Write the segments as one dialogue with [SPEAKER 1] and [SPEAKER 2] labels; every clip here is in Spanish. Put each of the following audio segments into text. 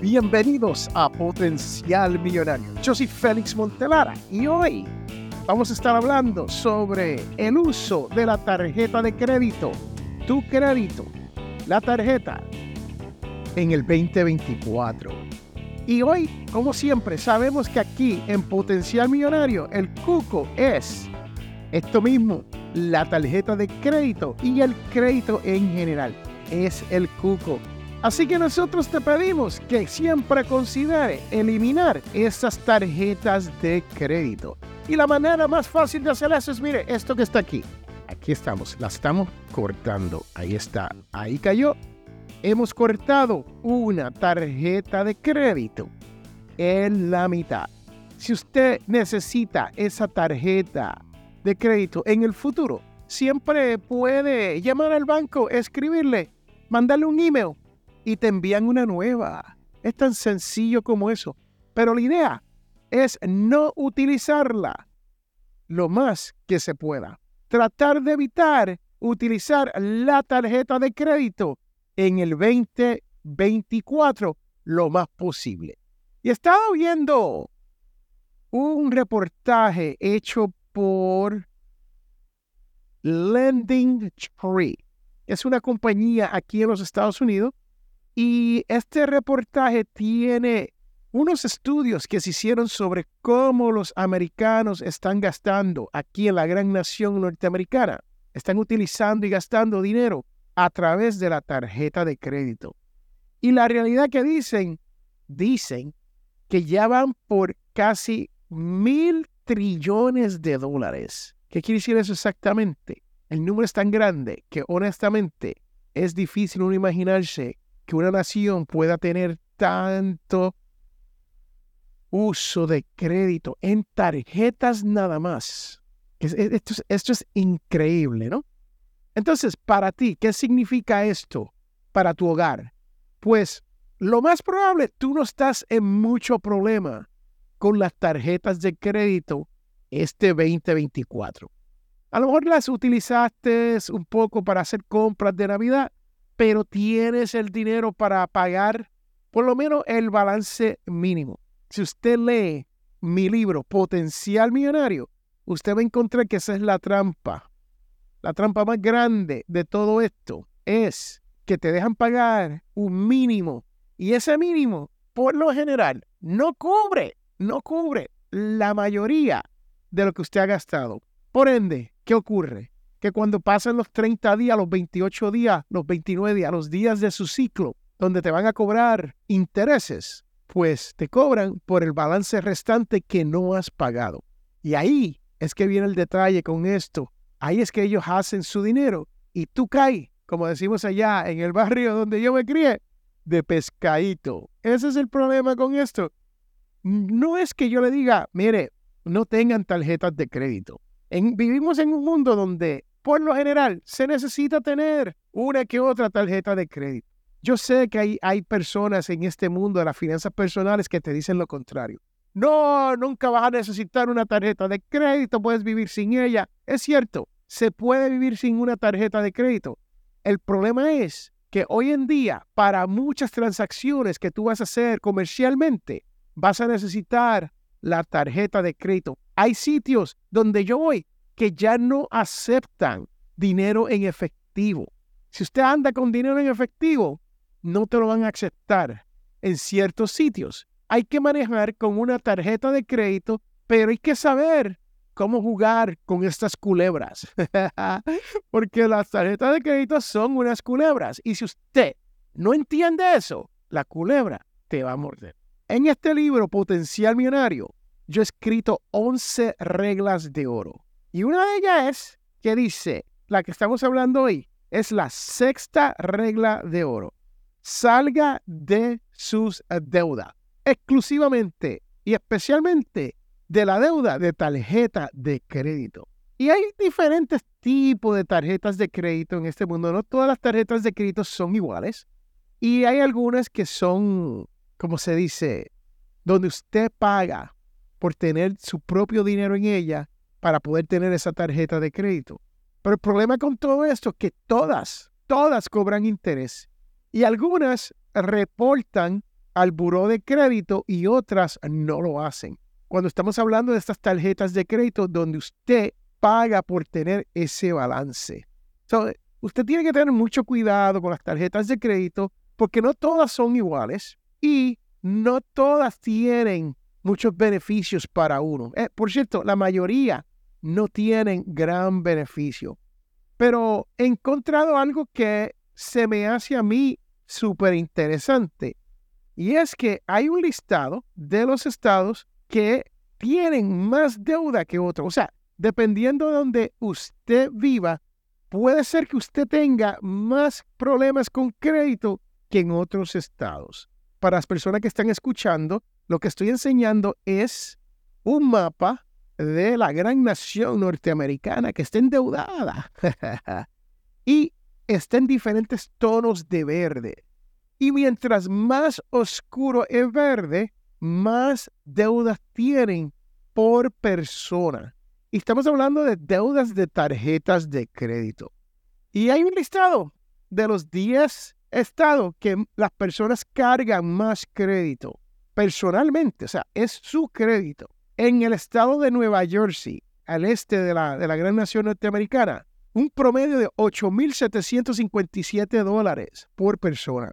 [SPEAKER 1] Bienvenidos a Potencial Millonario. Yo soy Félix Montelara y hoy vamos a estar hablando sobre el uso de la tarjeta de crédito, tu crédito, la tarjeta en el 2024. Y hoy, como siempre, sabemos que aquí en Potencial Millonario el cuco es esto mismo, la tarjeta de crédito y el crédito en general. Es el cuco Así que nosotros te pedimos que siempre considere eliminar esas tarjetas de crédito. Y la manera más fácil de hacer eso es, mire, esto que está aquí. Aquí estamos, la estamos cortando. Ahí está, ahí cayó. Hemos cortado una tarjeta de crédito en la mitad. Si usted necesita esa tarjeta de crédito en el futuro, siempre puede llamar al banco, escribirle, mandarle un email y te envían una nueva. Es tan sencillo como eso. Pero la idea es no utilizarla lo más que se pueda. Tratar de evitar utilizar la tarjeta de crédito en el 2024 lo más posible. Y he estado viendo un reportaje hecho por Lending Tree. Es una compañía aquí en los Estados Unidos y este reportaje tiene unos estudios que se hicieron sobre cómo los americanos están gastando aquí en la gran nación norteamericana. Están utilizando y gastando dinero a través de la tarjeta de crédito. Y la realidad que dicen, dicen que ya van por casi mil trillones de dólares. ¿Qué quiere decir eso exactamente? El número es tan grande que honestamente es difícil uno imaginarse que una nación pueda tener tanto uso de crédito en tarjetas nada más. Esto es, esto es increíble, ¿no? Entonces, para ti, ¿qué significa esto para tu hogar? Pues lo más probable, tú no estás en mucho problema con las tarjetas de crédito este 2024. A lo mejor las utilizaste un poco para hacer compras de Navidad, pero tienes el dinero para pagar por lo menos el balance mínimo. Si usted lee mi libro Potencial Millonario, usted va a encontrar que esa es la trampa. La trampa más grande de todo esto es que te dejan pagar un mínimo y ese mínimo, por lo general, no cubre, no cubre la mayoría de lo que usted ha gastado. Por ende, ¿qué ocurre? Que cuando pasen los 30 días, los 28 días, los 29 días, los días de su ciclo, donde te van a cobrar intereses, pues te cobran por el balance restante que no has pagado. Y ahí es que viene el detalle con esto. Ahí es que ellos hacen su dinero y tú caes, como decimos allá en el barrio donde yo me crié, de pescadito. Ese es el problema con esto. No es que yo le diga, mire, no tengan tarjetas de crédito. vivimos en un mundo donde por lo general, se necesita tener una que otra tarjeta de crédito. Yo sé que hay, hay personas en este mundo de las finanzas personales que te dicen lo contrario. No, nunca vas a necesitar una tarjeta de crédito, puedes vivir sin ella. Es cierto, se puede vivir sin una tarjeta de crédito. El problema es que hoy en día, para muchas transacciones que tú vas a hacer comercialmente, vas a necesitar la tarjeta de crédito. Hay sitios donde yo voy que ya no aceptan dinero en efectivo. Si usted anda con dinero en efectivo, no te lo van a aceptar en ciertos sitios. Hay que manejar con una tarjeta de crédito, pero hay que saber cómo jugar con estas culebras. Porque las tarjetas de crédito son unas culebras. Y si usted no entiende eso, la culebra te va a morder. En este libro, Potencial Millonario, yo he escrito 11 reglas de oro y una de ellas es que dice, la que estamos hablando hoy, es la sexta regla de oro. Salga de sus deudas. Exclusivamente y especialmente de la deuda de tarjeta de crédito. Y hay diferentes tipos de tarjetas de crédito en este mundo. No todas las tarjetas de crédito son iguales. Y hay algunas que son, como se dice, donde usted paga por tener su propio dinero en ella para poder tener esa tarjeta de crédito. Pero el problema con todo esto es que todas, todas cobran interés y algunas reportan al buró de crédito y otras no lo hacen. Cuando estamos hablando de estas tarjetas de crédito donde usted paga por tener ese balance. usted tiene que tener mucho cuidado con las tarjetas de crédito porque no todas son iguales y no todas tienen muchos beneficios para uno. Eh, por cierto, la mayoría no tienen gran beneficio. Pero he encontrado algo que se me hace a mí súper interesante. Y es que hay un listado de los estados que tienen más deuda que otros. O sea, dependiendo de donde usted viva, puede ser que usted tenga más problemas con crédito que en otros estados. Para las personas que están escuchando, lo que estoy enseñando es un mapa de la gran nación norteamericana que está endeudada y está en diferentes tonos de verde. Y mientras más oscuro es verde, más deudas tienen por persona. Y estamos hablando de deudas de tarjetas de crédito. Y hay un listado de los 10 estados que las personas cargan más crédito personalmente, o sea, es su crédito. En el estado de Nueva Jersey, al este de la, de la gran nación norteamericana, un promedio de 8.757 dólares por persona.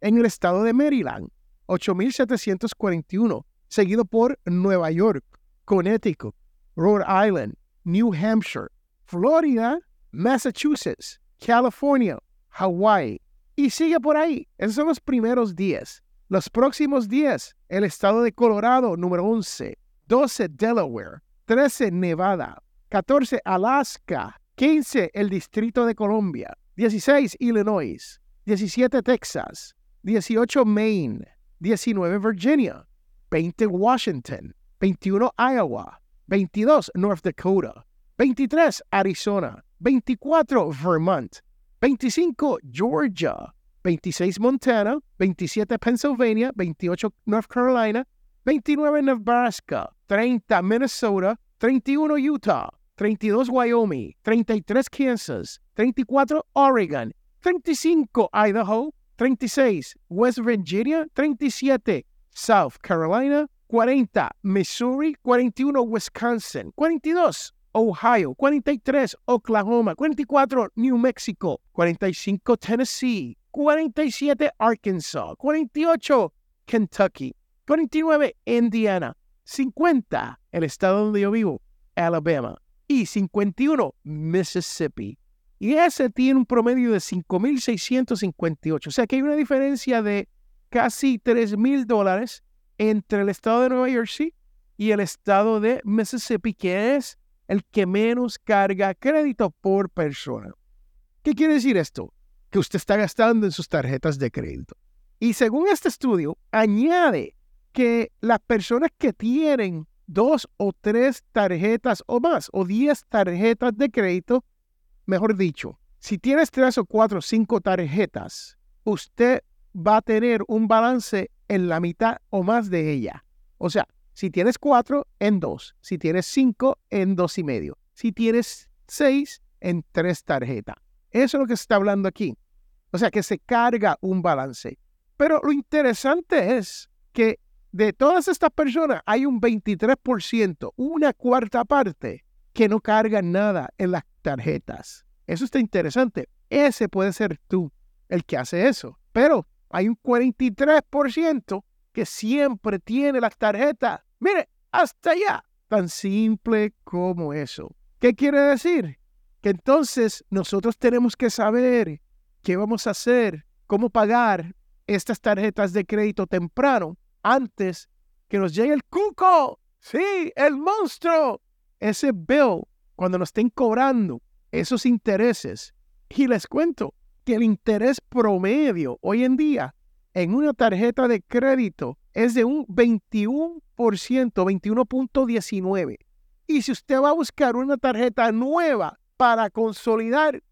[SPEAKER 1] En el estado de Maryland, 8.741, seguido por Nueva York, Connecticut, Rhode Island, New Hampshire, Florida, Massachusetts, California, Hawaii. Y sigue por ahí. Esos son los primeros 10. Los próximos 10, el estado de Colorado, número 11, 12 Delaware, 13 Nevada, 14 Alaska, 15 el Distrito de Colombia, 16 Illinois, 17 Texas, 18 Maine, 19 Virginia, 20 Washington, 21 Iowa, 22 North Dakota, 23 Arizona, 24 Vermont, 25 Georgia, 26 Montana, 27 Pennsylvania, 28 North Carolina, 29 Nebraska, 30 Minnesota, 31 Utah, 32 Wyoming, 33 Kansas, 34 Oregon, 35 Idaho, 36 West Virginia, 37 South Carolina, 40 Missouri, 41 Wisconsin, 42 Ohio, 43 Oklahoma, 44 New Mexico, 45 Tennessee, 47 Arkansas, 48 Kentucky, 49 Indiana, 50 el estado donde yo vivo, Alabama, y 51 Mississippi. Y ese tiene un promedio de 5.658. O sea que hay una diferencia de casi 3.000 dólares entre el estado de Nueva Jersey y el estado de Mississippi, que es el que menos carga crédito por persona. ¿Qué quiere decir esto? Que usted está gastando en sus tarjetas de crédito. Y según este estudio, añade que las personas que tienen dos o tres tarjetas o más, o diez tarjetas de crédito, mejor dicho, si tienes tres o cuatro o cinco tarjetas, usted va a tener un balance en la mitad o más de ella. O sea, si tienes cuatro, en dos. Si tienes cinco, en dos y medio. Si tienes seis, en tres tarjetas. Eso es lo que se está hablando aquí. O sea, que se carga un balance. Pero lo interesante es que de todas estas personas hay un 23%, una cuarta parte, que no cargan nada en las tarjetas. Eso está interesante. Ese puede ser tú el que hace eso. Pero hay un 43% que siempre tiene las tarjetas. Mire, hasta allá. Tan simple como eso. ¿Qué quiere decir? Que entonces nosotros tenemos que saber qué vamos a hacer, cómo pagar estas tarjetas de crédito temprano antes que nos llegue el cuco. Sí, el monstruo. Ese bill, cuando nos estén cobrando esos intereses. Y les cuento que el interés promedio hoy en día en una tarjeta de crédito es de un 21%, 21.19. Y si usted va a buscar una tarjeta nueva para consolidar,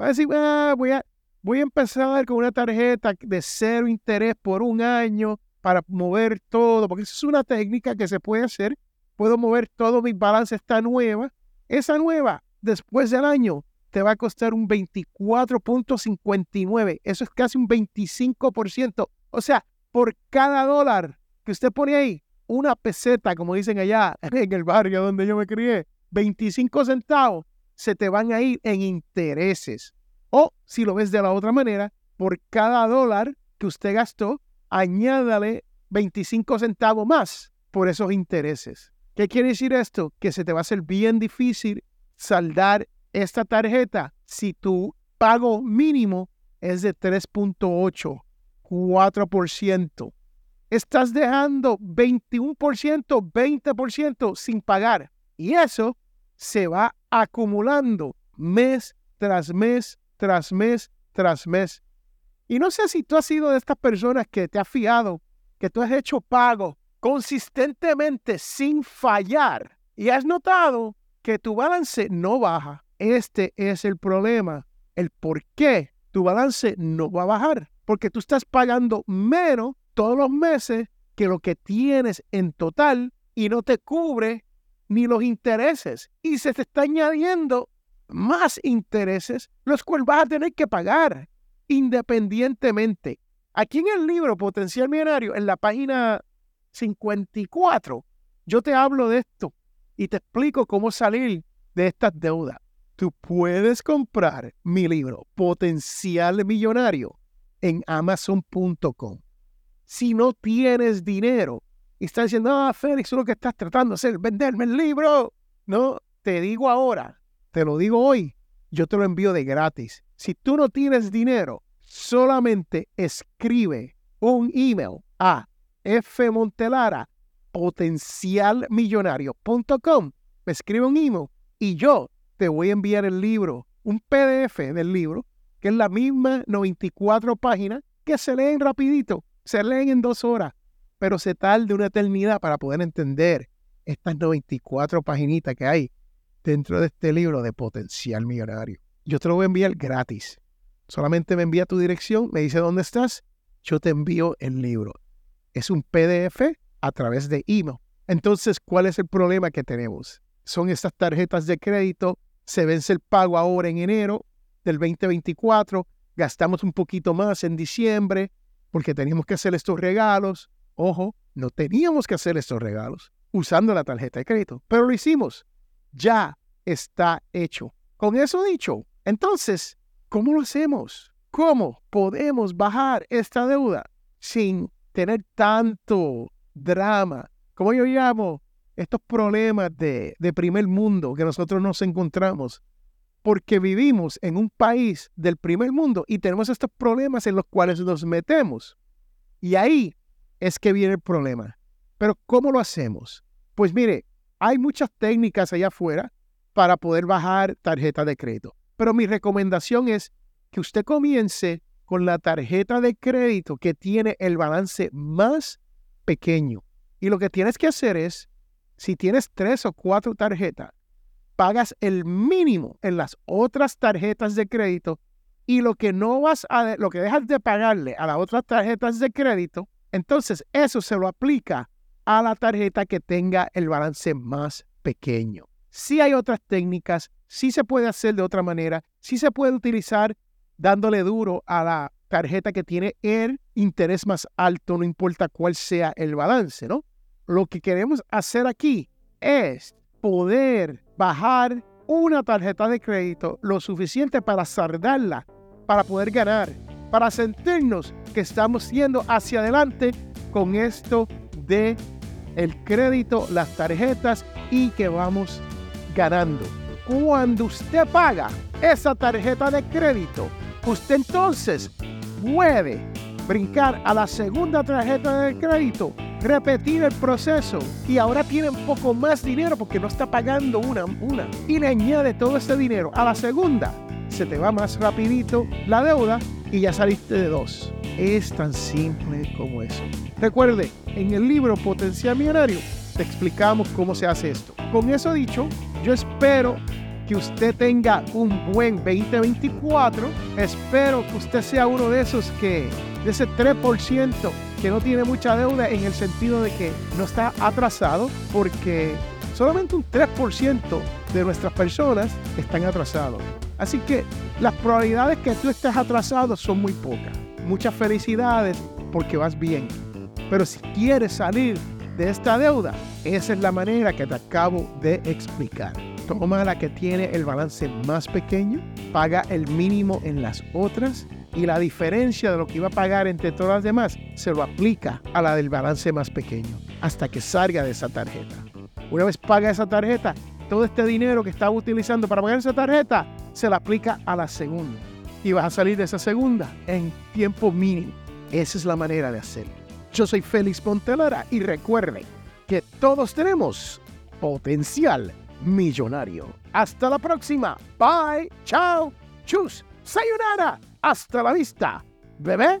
[SPEAKER 1] va a decir, ah, voy, a, voy a empezar con una tarjeta de cero interés por un año para mover todo, porque esa es una técnica que se puede hacer. Puedo mover todo mi balance, esta nueva. Esa nueva, después del año, te va a costar un 24.59. Eso es casi un 25%. O sea, por cada dólar que usted pone ahí, una peseta, como dicen allá en el barrio donde yo me crié, 25 centavos, se te van a ir en intereses. O si lo ves de la otra manera, por cada dólar que usted gastó, añádale 25 centavos más por esos intereses. ¿Qué quiere decir esto? Que se te va a hacer bien difícil saldar esta tarjeta si tu pago mínimo es de 3.8, 4%. Estás dejando 21%, 20% sin pagar. Y eso se va acumulando mes tras mes, tras mes, tras mes. Y no sé si tú has sido de estas personas que te has fiado, que tú has hecho pago consistentemente sin fallar y has notado que tu balance no baja. Este es el problema, el por qué tu balance no va a bajar, porque tú estás pagando menos todos los meses que lo que tienes en total y no te cubre ni los intereses y se te está añadiendo más intereses, los cuales vas a tener que pagar independientemente. Aquí en el libro Potencial Millonario, en la página 54, yo te hablo de esto y te explico cómo salir de estas deudas. Tú puedes comprar mi libro Potencial Millonario en amazon.com. Si no tienes dinero y estás diciendo, ah, Félix, lo que estás tratando de hacer, venderme el libro. No, te digo ahora, te lo digo hoy, yo te lo envío de gratis. Si tú no tienes dinero, solamente escribe un email a fmontelara potencialmillonario.com. Me escribe un email y yo te voy a enviar el libro, un PDF del libro, que es la misma 94 páginas que se leen rapidito, se leen en dos horas, pero se tarda una eternidad para poder entender estas 94 paginitas que hay dentro de este libro de potencial millonario. Yo te lo voy a enviar gratis. Solamente me envía tu dirección, me dice dónde estás, yo te envío el libro. Es un PDF a través de email. Entonces, ¿cuál es el problema que tenemos? Son estas tarjetas de crédito, se vence el pago ahora en enero del 2024, gastamos un poquito más en diciembre porque teníamos que hacer estos regalos. Ojo, no teníamos que hacer estos regalos usando la tarjeta de crédito, pero lo hicimos. Ya está hecho. Con eso dicho, entonces, ¿cómo lo hacemos? ¿Cómo podemos bajar esta deuda sin tener tanto drama, como yo llamo, estos problemas de, de primer mundo que nosotros nos encontramos, porque vivimos en un país del primer mundo y tenemos estos problemas en los cuales nos metemos. Y ahí es que viene el problema. Pero ¿cómo lo hacemos? Pues mire, hay muchas técnicas allá afuera para poder bajar tarjeta de crédito. Pero mi recomendación es que usted comience con la tarjeta de crédito que tiene el balance más pequeño. Y lo que tienes que hacer es, si tienes tres o cuatro tarjetas, pagas el mínimo en las otras tarjetas de crédito y lo que no vas a, lo que dejas de pagarle a las otras tarjetas de crédito, entonces eso se lo aplica a la tarjeta que tenga el balance más pequeño. Si hay otras técnicas, si se puede hacer de otra manera, si se puede utilizar dándole duro a la tarjeta que tiene el interés más alto, no importa cuál sea el balance, ¿no? Lo que queremos hacer aquí es poder bajar una tarjeta de crédito lo suficiente para saldarla, para poder ganar, para sentirnos que estamos yendo hacia adelante con esto de el crédito, las tarjetas y que vamos ganando. Cuando usted paga esa tarjeta de crédito, usted entonces puede brincar a la segunda tarjeta de crédito, repetir el proceso y ahora tiene un poco más dinero porque no está pagando una, una y le añade todo este dinero a la segunda, se te va más rapidito la deuda y ya saliste de dos. Es tan simple como eso. Recuerde, en el libro Potencial Millonario te explicamos cómo se hace esto. Con eso dicho, yo espero que usted tenga un buen 2024. Espero que usted sea uno de esos que, de ese 3% que no tiene mucha deuda en el sentido de que no está atrasado, porque solamente un 3% de nuestras personas están atrasados. Así que las probabilidades que tú estés atrasado son muy pocas. Muchas felicidades porque vas bien. Pero si quieres salir de esta deuda, esa es la manera que te acabo de explicar. Toma la que tiene el balance más pequeño, paga el mínimo en las otras y la diferencia de lo que iba a pagar entre todas las demás se lo aplica a la del balance más pequeño hasta que salga de esa tarjeta. Una vez paga esa tarjeta, todo este dinero que estaba utilizando para pagar esa tarjeta se le aplica a la segunda y vas a salir de esa segunda en tiempo mínimo. Esa es la manera de hacerlo. Yo soy Félix Pontelara y recuerden que todos tenemos potencial millonario. Hasta la próxima. Bye. Chao. Chus. Sayonara. Hasta la vista. Bebé.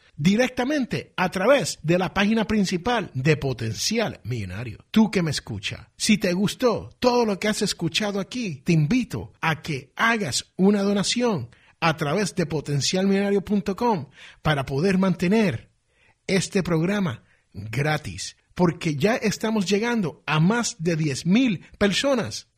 [SPEAKER 2] directamente a través de la página principal de Potencial Millonario. Tú que me escucha, si te gustó todo lo que has escuchado aquí, te invito a que hagas una donación a través de potencialmillonario.com para poder mantener este programa gratis, porque ya estamos llegando a más de 10 mil personas